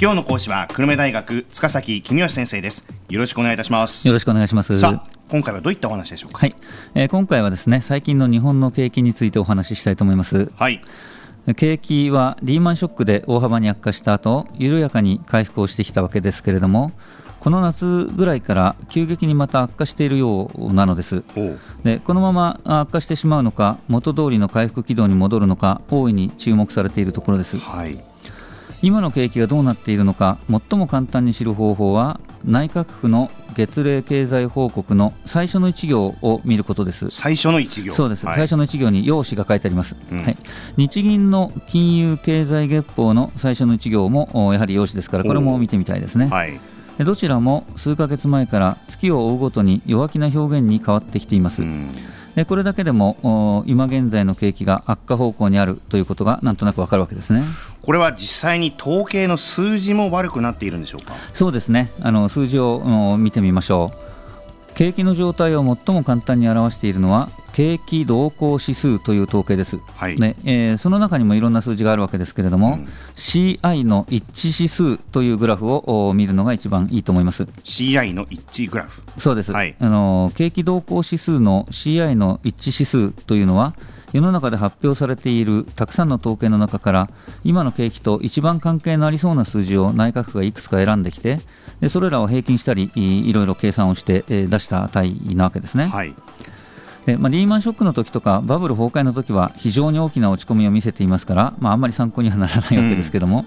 今日の講師は久留米大学塚崎公義先生です。よろしくお願いいたします。よろしくお願いします。今回はどういったお話でしょうか？はい、えー、今回はですね最近の日本の景気についてお話ししたいと思います。はい。景気はリーマンショックで大幅に悪化した後緩やかに回復をしてきたわけですけれどもこの夏ぐらいから急激にまた悪化しているようなのです。でこのまま悪化してしまうのか元通りの回復軌道に戻るのか大いに注目されているところです、はい、今の景気がどうなっているのか最も簡単に知る方法は内閣府の月例経済報告の最初の1行を見ることです。最初の1行。そうです、はい、最初の1行に用紙が書いてあります、うん、はい、日銀の金融経済月報の最初の1行もやはり用紙ですからこれも見てみたいですね、はい、どちらも数ヶ月前から月を追うごとに弱気な表現に変わってきています、うん。これだけでも今現在の景気が悪化方向にあるということがなんとなくわかるわけですね。これは実際に統計の数字も悪くなっているんでしょうか？そうですね。あの数字を見てみましょう。景気の状態を最も簡単に表しているのは景気動向指数という統計です、はい、ねえー、その中にもいろんな数字があるわけですけれども、うん、CI の一致指数というグラフを見るのが一番いいと思います。CI の一致グラフ。そうです、はい、あの景気動向指数の CI の一致指数というのは世の中で発表されているたくさんの統計の中から今の景気と一番関係のありそうな数字を内閣府がいくつか選んできてでそれらを平均したりいろいろ計算をして出した値なわけですね。はいでまあ、リーマンショックの時とかバブル崩壊の時は非常に大きな落ち込みを見せていますから、まあ、あんまり参考にはならないわけですけども、うん、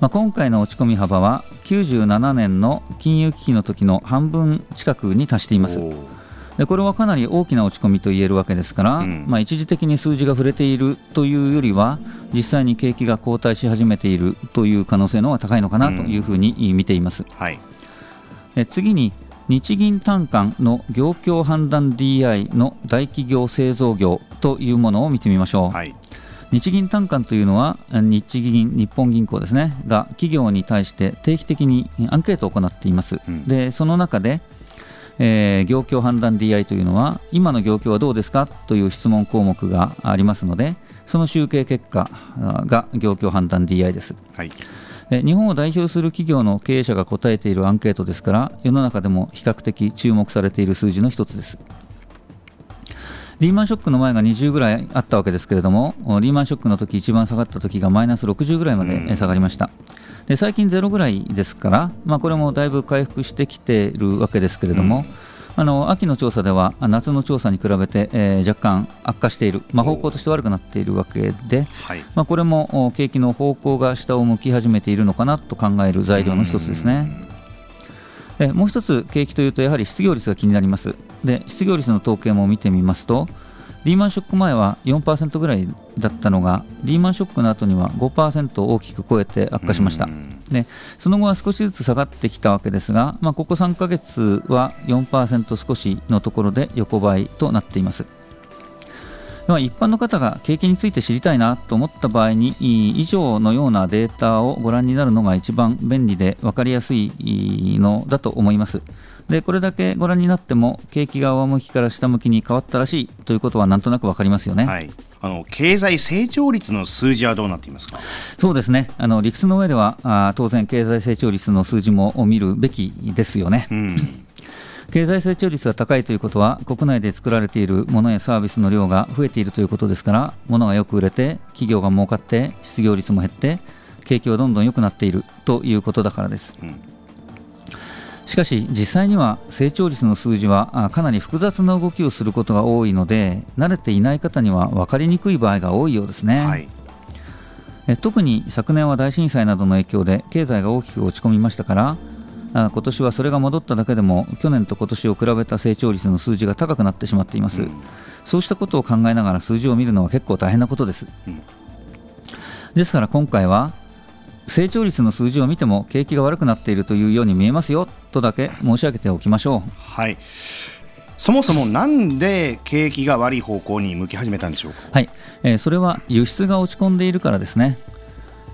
まあ、今回の落ち込み幅は97年の金融危機の時の半分近くに達しています。でこれはかなり大きな落ち込みと言えるわけですから、うん、まあ、一時的に数字が触れているというよりは実際に景気が後退し始めているという可能性の方が高いのかなというふうに見ています。うんはい、で次に日銀短観の業況判断 DI の大企業製造業というものを見てみましょう。はい。日銀短観というのは日銀、日本銀行ですねが企業に対して定期的にアンケートを行っています、うん、でその中でえー、業況判断 DI というのは今の業況はどうですかという質問項目がありますのでその集計結果が業況判断 DI です、はい、日本を代表する企業の経営者が答えているアンケートですから世の中でも比較的注目されている数字の一つです。リーマンショックの前が20ぐらいあったわけですけれどもリーマンショックの時一番下がった時がマイナス60ぐらいまで下がりました、うんで最近ゼロぐらいですから、まあ、これもだいぶ回復してきているわけですけれども、うん、あの秋の調査では夏の調査に比べて、えー、若干悪化している、まあ、方向として悪くなっているわけで、はい、まあ、これも景気の方向が下を向き始めているのかなと考える材料の一つですね。えもう一つ景気というとやはり失業率が気になります。で失業率の統計も見てみますとリーマンショック前は4%ぐらいだったのがリーマンショックの後には5%を大きく超えて悪化しました、でその後は少しずつ下がってきたわけですが、まあ、ここ3ヶ月は4%少しのところで横ばいとなっています。まあ、一般の方が景気について知りたいなと思った場合に以上のようなデータをご覧になるのが一番便利で分かりやすいのだと思います。でこれだけご覧になっても景気が上向きから下向きに変わったらしいということはなんとなく分かりますよね。はいあの経済成長率の数字はどうなっていますか？そうですねあの理屈の上ではあ当然、経済成長率の数字も見るべきですよね。うん経済成長率が高いということは国内で作られているものやサービスの量が増えているということですから物がよく売れて企業が儲かって失業率も減って景気はどんどん良くなっているということだからです。うんしかし実際には成長率の数字はかなり複雑な動きをすることが多いので慣れていない方には分かりにくい場合が多いようですね、はい、特に昨年は大震災などの影響で経済が大きく落ち込みましたから今年はそれが戻っただけでも去年と今年を比べた成長率の数字が高くなってしまっています、うん、そうしたことを考えながら数字を見るのは結構大変なことです、うん、ですから今回は成長率の数字を見ても景気が悪くなっているというように見えますよとだけ申し上げておきましょう。はいそもそもなんで景気が悪い方向に向き始めたんでしょうか、はいえー、それは輸出が落ち込んでいるからですね。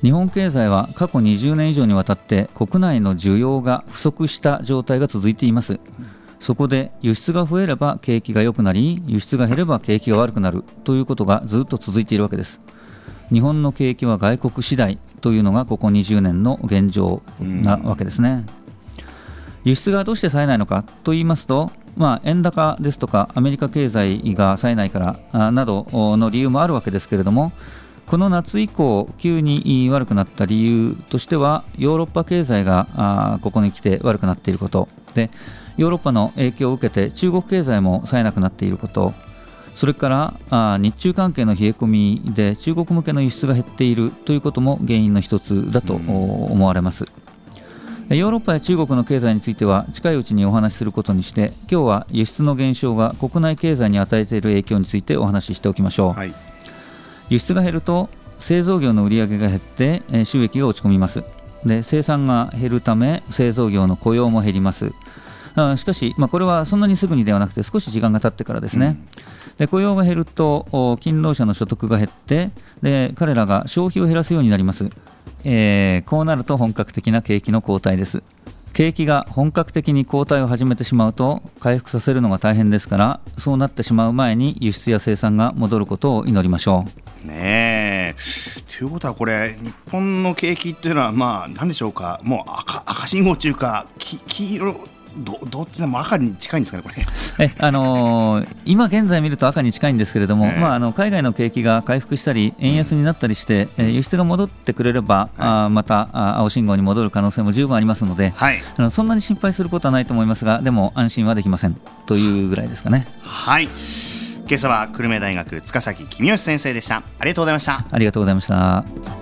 日本経済は過去20年以上にわたって国内の需要が不足した状態が続いています。そこで輸出が増えれば景気が良くなり輸出が減れば景気が悪くなるということがずっと続いているわけです。日本の景気は外国次第というのがここ20年の現状なわけですね。輸出がどうして冴えないのかと言いますと、まあ、円高ですとかアメリカ経済が冴えないからなどの理由もあるわけですけれどもこの夏以降急に悪くなった理由としてはヨーロッパ経済がここに来て悪くなっていること。でヨーロッパの影響を受けて中国経済も冴えなくなっていることそれからあ日中関係の冷え込みで中国向けの輸出が減っているということも原因の一つだと思われます。ヨーロッパや中国の経済については近いうちにお話しすることにして今日は輸出の減少が国内経済に与えている影響についてお話ししておきましょう、はい、輸出が減ると製造業の売り上げが減って収益が落ち込みます。で生産が減るため製造業の雇用も減ります。あしかし、まあ、これはそんなにすぐにではなくて少し時間が経ってからですね、うんで雇用が減ると勤労者の所得が減ってで彼らが消費を減らすようになります、えー、こうなると本格的な景気の後退です。景気が本格的に後退を始めてしまうと回復させるのが大変ですからそうなってしまう前に輸出や生産が戻ることを祈りましょう。ねえ。ということはこれ日本の景気っていうのはまあ何でしょうか。もう赤赤信号中か黄色どどっちでも赤に近いんですかね、これ。え、あのー、今現在見ると赤に近いんですけれども、えー、まあ、あの海外の景気が回復したり、円安になったりして、え、うん、輸出が戻ってくれれば、はい、あまたあ青信号に戻る可能性も十分ありますので、はい、あのそんなに心配することはないと思いますが、でも安心はできません。というぐらいですかね。はい。今朝は久留米大学塚崎公義先生でした。ありがとうございました。ありがとうございました